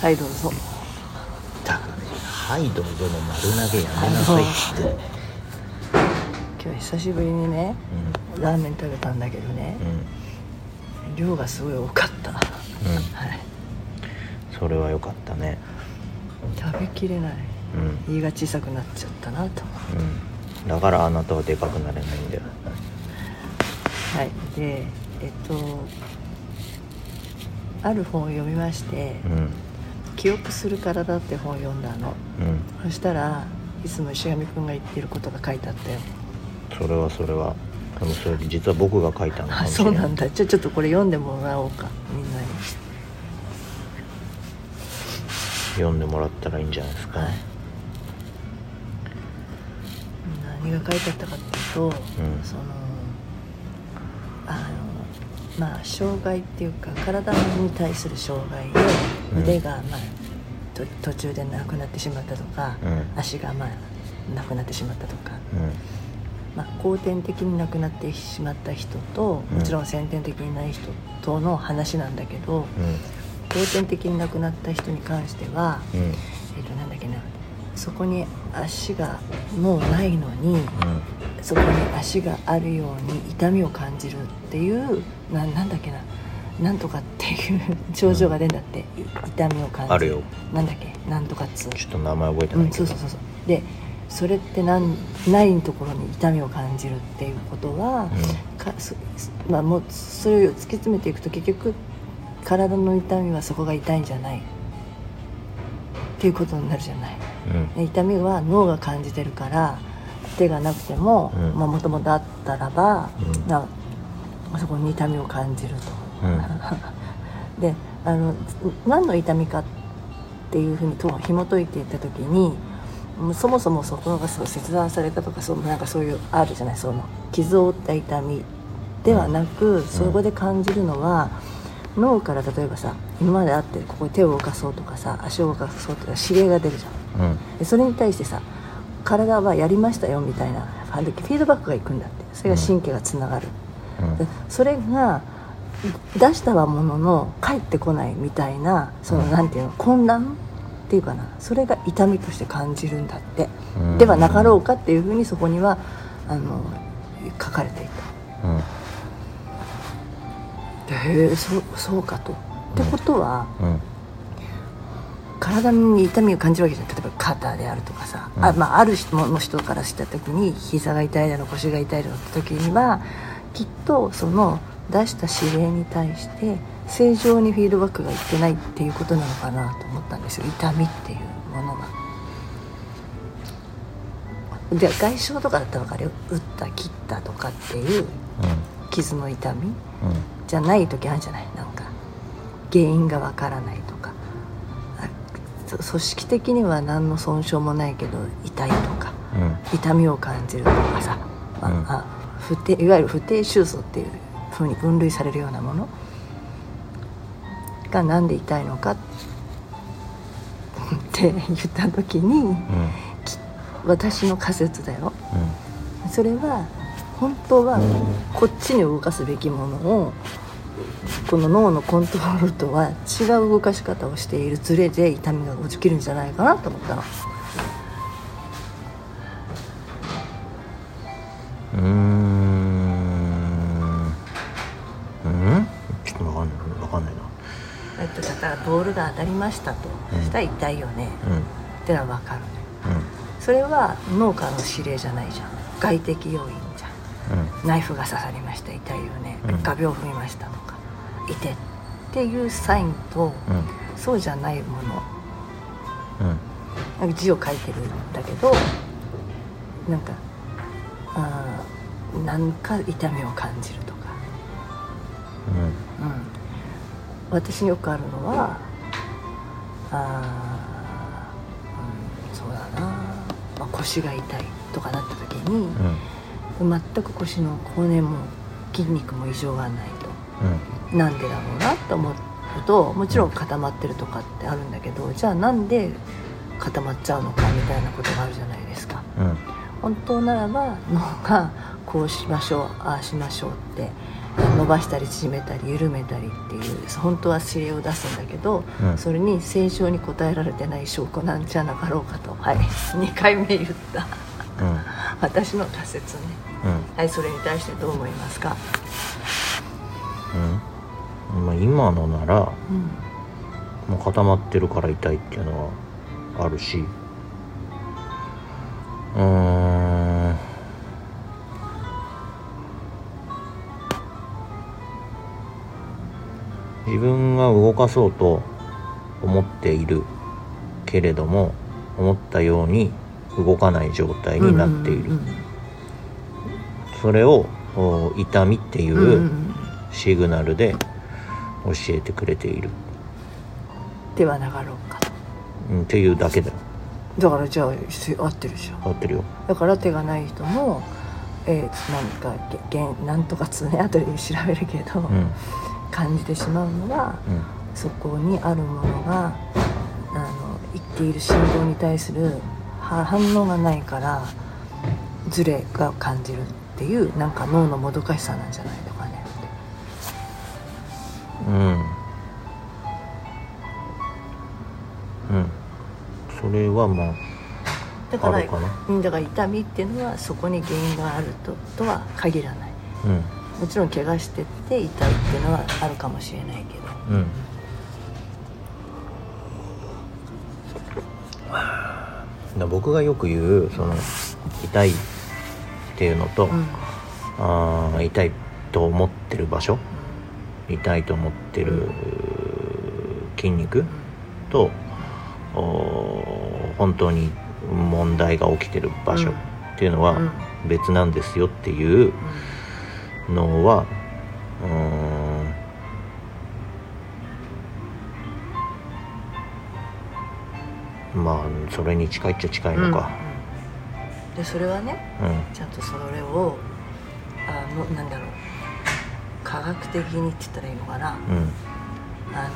はいどうぞ。だからねはいどうぞの丸投げやめなさいって。今日久しぶりにねラーメン食べたんだけどねうん。うん量がすごい多かった。はい。それは良かったね。食べきれない。うん。胃が小さくなっちゃったなと。うん。だからあなたはでかくなれないんだよ。はい。でえっとある本を読みましてうん「記憶する体」って本を読んだの。うん。そしたらいつも石上君が言ってることが書いてあったよ。それはそれはでもそれ実は僕が書いたの。かあもしれないそうなんだ。じゃあちょっとこれ読んでもらおうか。みんなに。読んでもらったらいいんじゃないですか、はい。何が書いてあったかっていうと、ん。そのあのまあ障害っていうか体に対する障害でうん。腕が、まあ、と途中でなくなってしまったとか、うん。足がまあなくなってしまったとか、うまあ、後天的になくなってしまった人とうん。もちろん先天的にない人との話なんだけど、後天的になくなった人に関しては、そこに足がもうないのにそこに足があるように痛みを感じるっていうななんだっけななんとかっていう症状が出るんだって、い痛みを感じる。あるよ。なんだっけなんとかっつう。ちょっと名前覚えてうないけど、んそうそうそうでそれってなんないところに痛みを感じるっていうことは、かそまあ、もうそれを突き詰めていくと結局体の痛みはそこが痛いんじゃない。っていうことになるじゃないうん。で痛みは脳が感じてるから手がなくてもうん。もともとあったらば、うん。なそこに痛みを感じると。うん。であの何の痛みかっていうふうにと紐解いていった時にそもそもそこがそう切断されたとかそうなんかそういうあるじゃないその傷を負った痛みではなく、そこで感じるのは脳から例えばさ今まであってここに手を動かそうとかさ足を動かそうとか指令が出るじゃんうん。でそれに対してさ体はやりましたよみたいなフィードバックがいくんだって。それが神経がつながる、うん。でそれが出したはものの帰ってこないみたいなそのうん。なんていうの混乱っていうかな。それが痛みとして感じるんだって、うん。ではなかろうかっていうふうにそこにはあの書かれていた。うん。でへえそうそうかと。ってことはうん体に痛みを感じるわけじゃん例えば肩であるとかさ、うん。あまあ、ある人の人からした時に膝が痛いだの腰が痛いだのって時にはきっとその出した指令に対して正常にフィードバックがいってないっていうことなのかなと思ったんですよ。痛みっていうものが。で外傷とかだったら分かるよ。打った切ったとかっていう傷の痛みうん。じゃない時あるじゃない。なんか原因がわからないと組織的には何の損傷もないけど痛いとかうん。痛みを感じるとかさ、まあうん。あ不定いわゆる不定収束っていうふうに分類されるようなものがなんで痛いのかって 言った時にうん。き私の仮説だよ。うん。それは本当はこっちに動かすべきものをこの脳のコントロールとは違う動かし方をしているズレで痛みが起きるんじゃないかなと思ったの。うーん。うん。ちょっとわかんない。わかんないな。えっとだからボールが当たりましたと、うんそしたら痛いよね。うん。ってのは分かる。うん。それは脳からの指令じゃないじゃん。外的要因ナイフが刺さりました。痛いよね、うん。画鋲を踏みましたとか。痛てっていうサインと、うん。そうじゃないもの。字を書いてるんだけどなんかあーなんか痛みを感じるとか、うん。うん、私によくあるのはあー、うん、そうだな、まあ、腰が痛いとかなった時に、うん全く腰の骨も筋肉も異常がないと。うん。なんでだろうなと思うともちろん固まってるとかってあるんだけどじゃあなんで固まっちゃうのかみたいなことがあるじゃないですか。うん。本当ならば脳がこうしましょうああしましょうって伸ばしたり縮めたり緩めたりっていう本当は指令を出すんだけど、うん。それに正常に答えられてない証拠なんじゃなかろうかと。はい。2回目言った。う私の仮説ね。んうん。はいそれに対してどう思いますか、うん。まあ、今のならうん、もう固まってるから痛いっていうのはあるし。うーん。自分が動かそうと思っているけれども思ったように動かない状態になっている、それをお痛みっていうシグナルで教えてくれている、ではなかろうか。とうん、っていうだけだよ。だからじゃあ合ってるじゃん。合ってるよ。だから手がない人も、えー、なんかげげんなんとかつね後で調べるけど、うん。感じてしまうのはうん。そこにあるものがあの言っている振動に対するは反応がないからズレが感じるっていうなんか脳のもどかしさなんじゃないのかね。ってうん。うん。それはまあだからだから痛みっていうのはそこに原因があるととは限らない。うん。もちろん怪我してって痛いっていうのはあるかもしれないけど。うん僕がよく言うその痛いっていうのと、うん。あー痛いと思ってる場所痛いと思ってる筋肉とお本当に問題が起きてる場所っていうのはうん。別なんですよっていうのはうーんまあそれに近いっちゃ近いのか。うん。でそれはねうん。ちゃんとそれをあのなんだろう。科学的にって言ったらいいのかな。うん。あ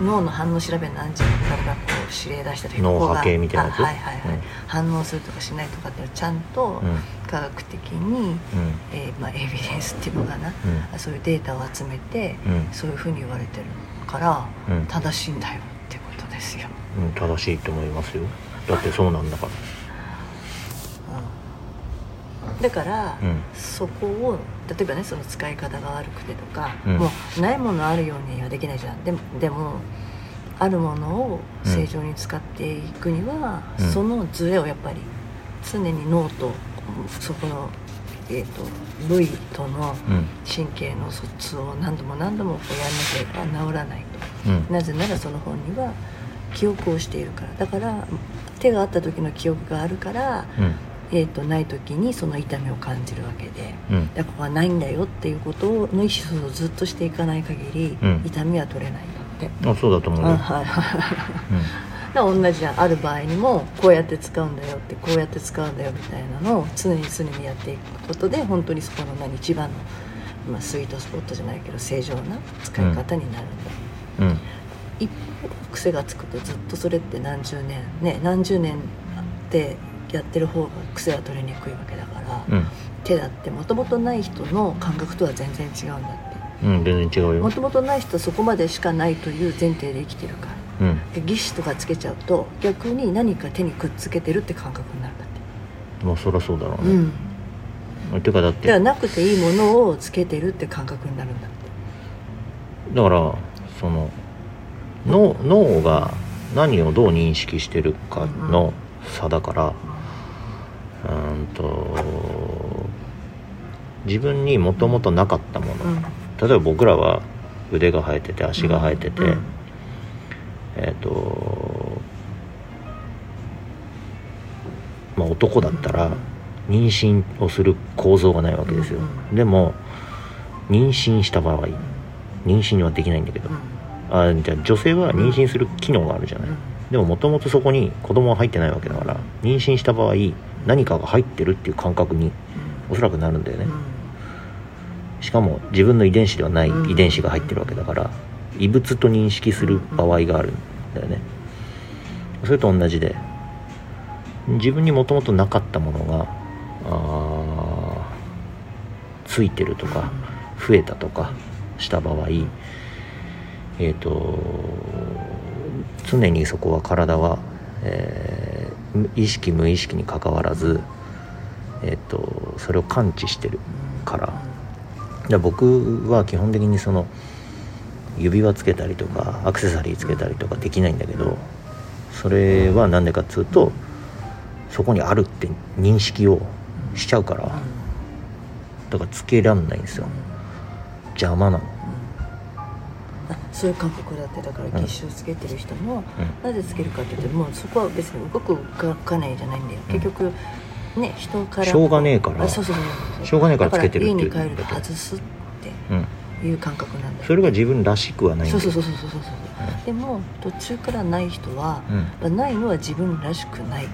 の脳の反応調べなんじゃないかこう指令出した時脳波計みたいなやつ？あはいはいはい、うん。反応するとかしないとかってちゃんとうん。科学的に、うん。えーまあ、エビデンスっていうのかな、うん。そういうデータを集めて、うん。そういうふうに言われてるから、うん。正しいんだよってことですよ、うん、正しいと思いますよ。だってそうなんだから。うん。だから、うん。そこを例えばねその使い方が悪くてとか、うん。もうないものあるようにはできないじゃん。でもでもあるものを正常に使っていくには、うん。そのズレをやっぱり常に脳とそこの、えー、と部位とのうん。神経の疎通を何度も何度もこうやらなければ治らないうん。となぜならその本には記憶をしているから。だから手があった時の記憶があるから、うん。えー、とない時にその痛みを感じるわけで。うん。だからここはないんだよっていうことの意思をずっとしていかない限り、うん。痛みは取れないんだって、あそうだと思うよ、あはい。はい だから同じじゃんある場合にもこうやって使うんだよってこうやって使うんだよみたいなのを常に常にやっていくことで本当にそこの何一番の、まあ、スイートスポットじゃないけど正常な使い方になるんだ、うん癖がつくとずっとそれって何十年ね何十年ってやってる方が癖は取れにくいわけだから、うん。手だってもともとない人の感覚とは全然違うんだって。うん全然違うよ。もともとない人はそこまでしかないという前提で生きてるからうん。で義肢とかつけちゃうと逆に何か手にくっつけてるって感覚になるんだって。まあそりゃそうだろうね、うん。てかだってではなくていいものをつけてるって感覚になるんだって。だからその脳脳が何をどう認識してるかの差だからうーんと自分にもともとなかったもの、うん。例えば僕らは腕が生えてて足が生えてて、うん。えっ、とまあ男だったら妊娠をする構造がないわけですよ、うん。でも妊娠した場合妊娠はできないんだけど、あじゃあ女性は妊娠する機能があるじゃない、うん。でももともとそこに子供は入ってないわけだから妊娠した場合何かが入ってるっていう感覚におそらくなるんだよね、しかも自分の遺伝子ではないうん。遺伝子が入ってるわけだから異物と認識する場合があるんだよね。それと同じで自分にもともとなかったものがあーついてるとか増えたとかした場合えっ、と常にそこは体は、えー意識無意識にかかわらず、えー、とそれを感知してるから。だから僕は基本的にその指輪つけたりとかアクセサリーつけたりとかできないんだけどそれは何でかっつうとそこにあるって認識をしちゃうから。だからつけらんないんですよ。邪魔なの。そういう感覚だってだからうん月収つけてる人も、うん。なぜつけるかって言ってもうそこは別に動くかかないじゃないんだよ。うん。結局ね人からしょうがねえからあそうそうそうそうしょうがねえからつけてるっていう。家に帰ると外すっうんていう感覚なんだよそれが自分らしくはない。そうそうそうそうそうそうそうでも途中からない人は、うん。ないのは自分らしくない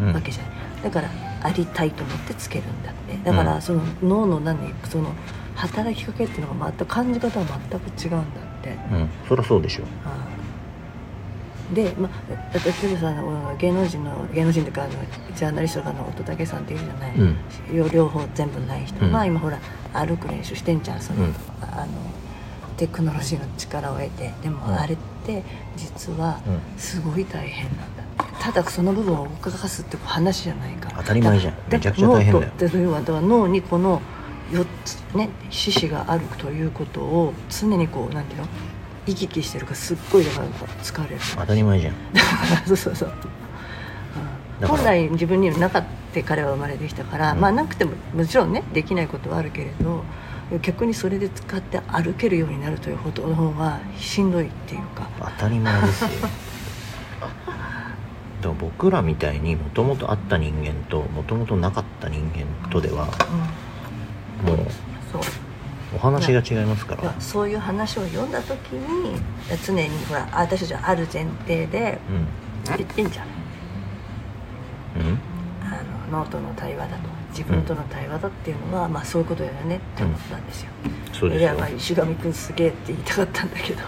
うん。わけじゃない、だからありたいと思ってつけるんだって。だからその脳の何その働きかけっていうのが全く感じ方は全く違うんだって、うん。そりゃそうでしょ。はい。で、まあ、例えばさあの芸能人の芸能人というかあのジャーナリストとかの乙武さんっていうじゃない、うん。両両方全部ない人、うん。まあ今ほら歩く練習してんじゃんその、うん。あのテクノロジーの力を得て。でもうん。あれって実はうん。すごい大変なんだ。ってただその部分を動かすって話じゃないから。当たり前じゃん。だめちゃくちゃ大変だよ。脳とで要はだから脳にこの4つね四肢があるということを常にこうなんていうの？行き来してるからすっごいだから疲れる。当たり前じゃん。そうそうそう、うんだから本来自分にはなかった彼は生まれてきたから、うん。まあなくてももちろんねできないことはあるけれど逆にそれで使って歩けるようになるということの方がしんどいっていうか。当たり前ですよ。だから僕らみたいにもともとあった人間ともともとなかった人間とではもうそう。お話が違いますから。そういう話を読んだ時に常にほら私たちはある前提でうん。言ってんじゃん。うん。あの脳との対話だと。自分との対話だっていうのは、まあそういうことだよねって思ったんですよ、そうですよ。いやまあ石上君すげえって言いたかったんだけど。だ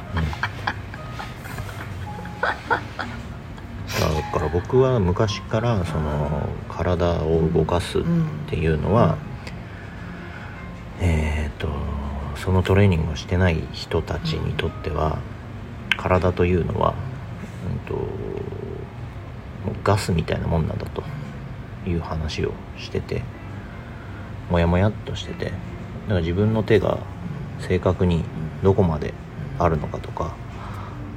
から僕は昔からその体を動かすっていうのは、えっ、とそのトレーニングをしてない人たちにとっては体というのは、うん、とガスみたいなもんなんだという話をしててモヤモヤっとしててだから自分の手が正確にどこまであるのかとか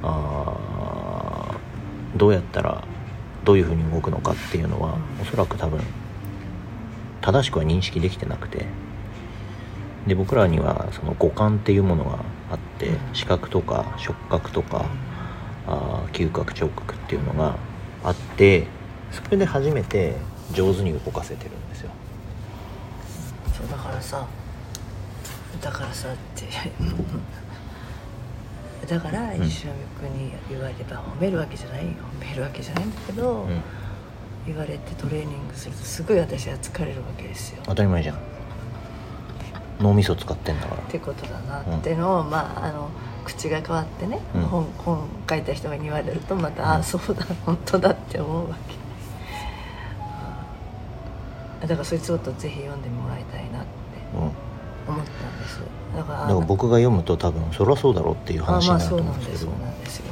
あーどうやったらどういうふうに動くのかっていうのはおそらく多分正しくは認識できてなくてで僕らにはその五感っていうものがあって視覚とか触覚とかあー嗅覚聴覚っていうのがあってそれで初めて上手に動かせてるんですよ。そうだからさだからさって だからん。石上君に言われれば褒めるわけじゃないよ。褒めるわけじゃないんだけど、うん。言われてトレーニングするとすごい私は疲れるわけですよ。当たり前じゃん脳みそ使ってんだから。ってことだなっていうのを、まああの口が変わってね、うん。本本書いた人に言われるとまた、うん。あそうだ本当だって思うわけ。だからそいつをとぜひ読んでもらいたいなってうん。思ったんです。だからだから僕が読むと多分そりゃそうだろうっていうあ話になると思うんでけど。なんですすそうなんですよ。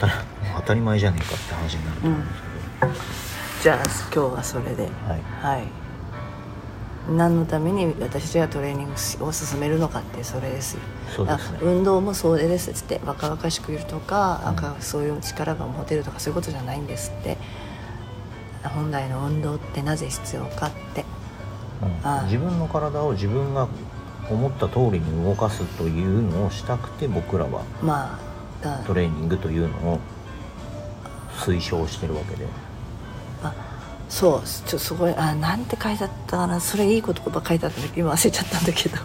当たり前じゃねえかって話になると思うんですじゃあ今日はそれで。けど、はい。はい何のために私たちがトレーニングを進めるのかってそれですよ。ね。あ運動もそれですっつって若々しくいるとか,、うん。なんかそういう力が持てるとかそういうことじゃないんですって。本来の運動ってなぜ必要かって。うん。ああ。自分の体を自分が思った通りに動かすというのをしたくて僕らはまあだトレーニングというのを推奨してるわけで。あそうちょすごいあなんて書いてあったかなそれいい言葉書いてあったんだけど今忘れちゃったんだけど。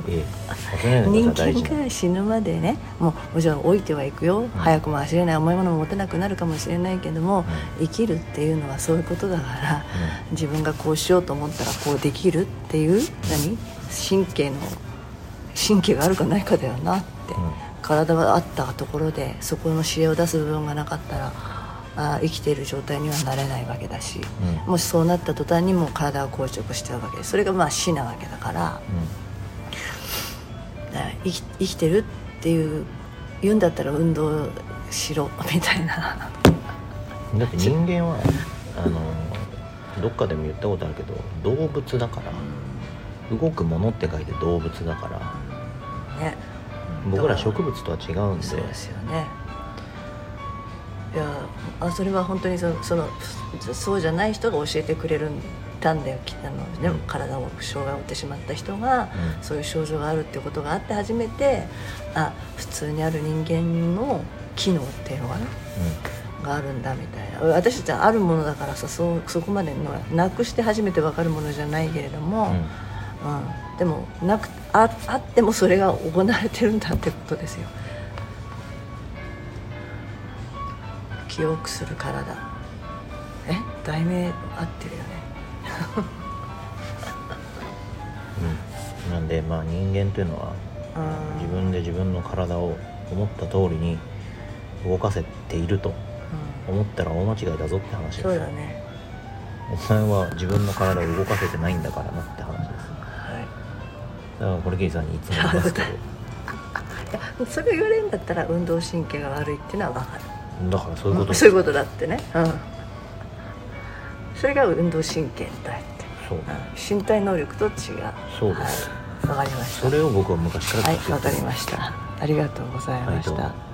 人間が死ぬまでねもうもちろん老いてはいくよ、早くも走れない重いものも持てなくなるかもしれないけども、生きるっていうのはそういうことだから、自分がこうしようと思ったらこうできるっていう何？神経の神経があるかないかだよなって、うん。体があったところでそこの知恵を出す部分がなかったらあ生きている状態にはなれないわけだし、うん。もしそうなった途端にもう体が硬直しちゃうわけでそれがまあ死なわけだから。生き生きてるっていう言うんだったら運動しろみたいな。だって人間はあのどっかでも言ったことあるけど動物だから動くものって書いて動物だから。ね。僕ら植物とは違うんで。そうですよねいやあそれは本当にそのそのそうじゃない人が教えてくれるたんだよきあの、ねうん。体を障害を負ってしまった人が、うん。そういう症状があるっていうことがあって初めてあ普通にある人間の機能っていうのかな？があるんだみたいな。私たちはあるものだからさそうそこまでのなくして初めて分かるものじゃないけれども、うんうん。うん。でもなくああってもそれが行われてるんだってことですよ記憶する体。え？題名合ってるよね。うん。なんでまあ人間というのはうん自分で自分の体を思った通りに動かせているとうん。思ったら大間違いだぞって話です。そうだね。お前は自分の体を動かせてないんだからなって話です。はい。だからこれケイさんにいつも言いますけ いやそれを言われるんだったら運動神経が悪いっていうのは分かる。どだからそういうことそういうことだってね、うん、それが運動神経だって、そう。うん、身体能力と違う。そうです。はい。わかりました。それを僕は昔からはいわかりました。ありがとうございました、はい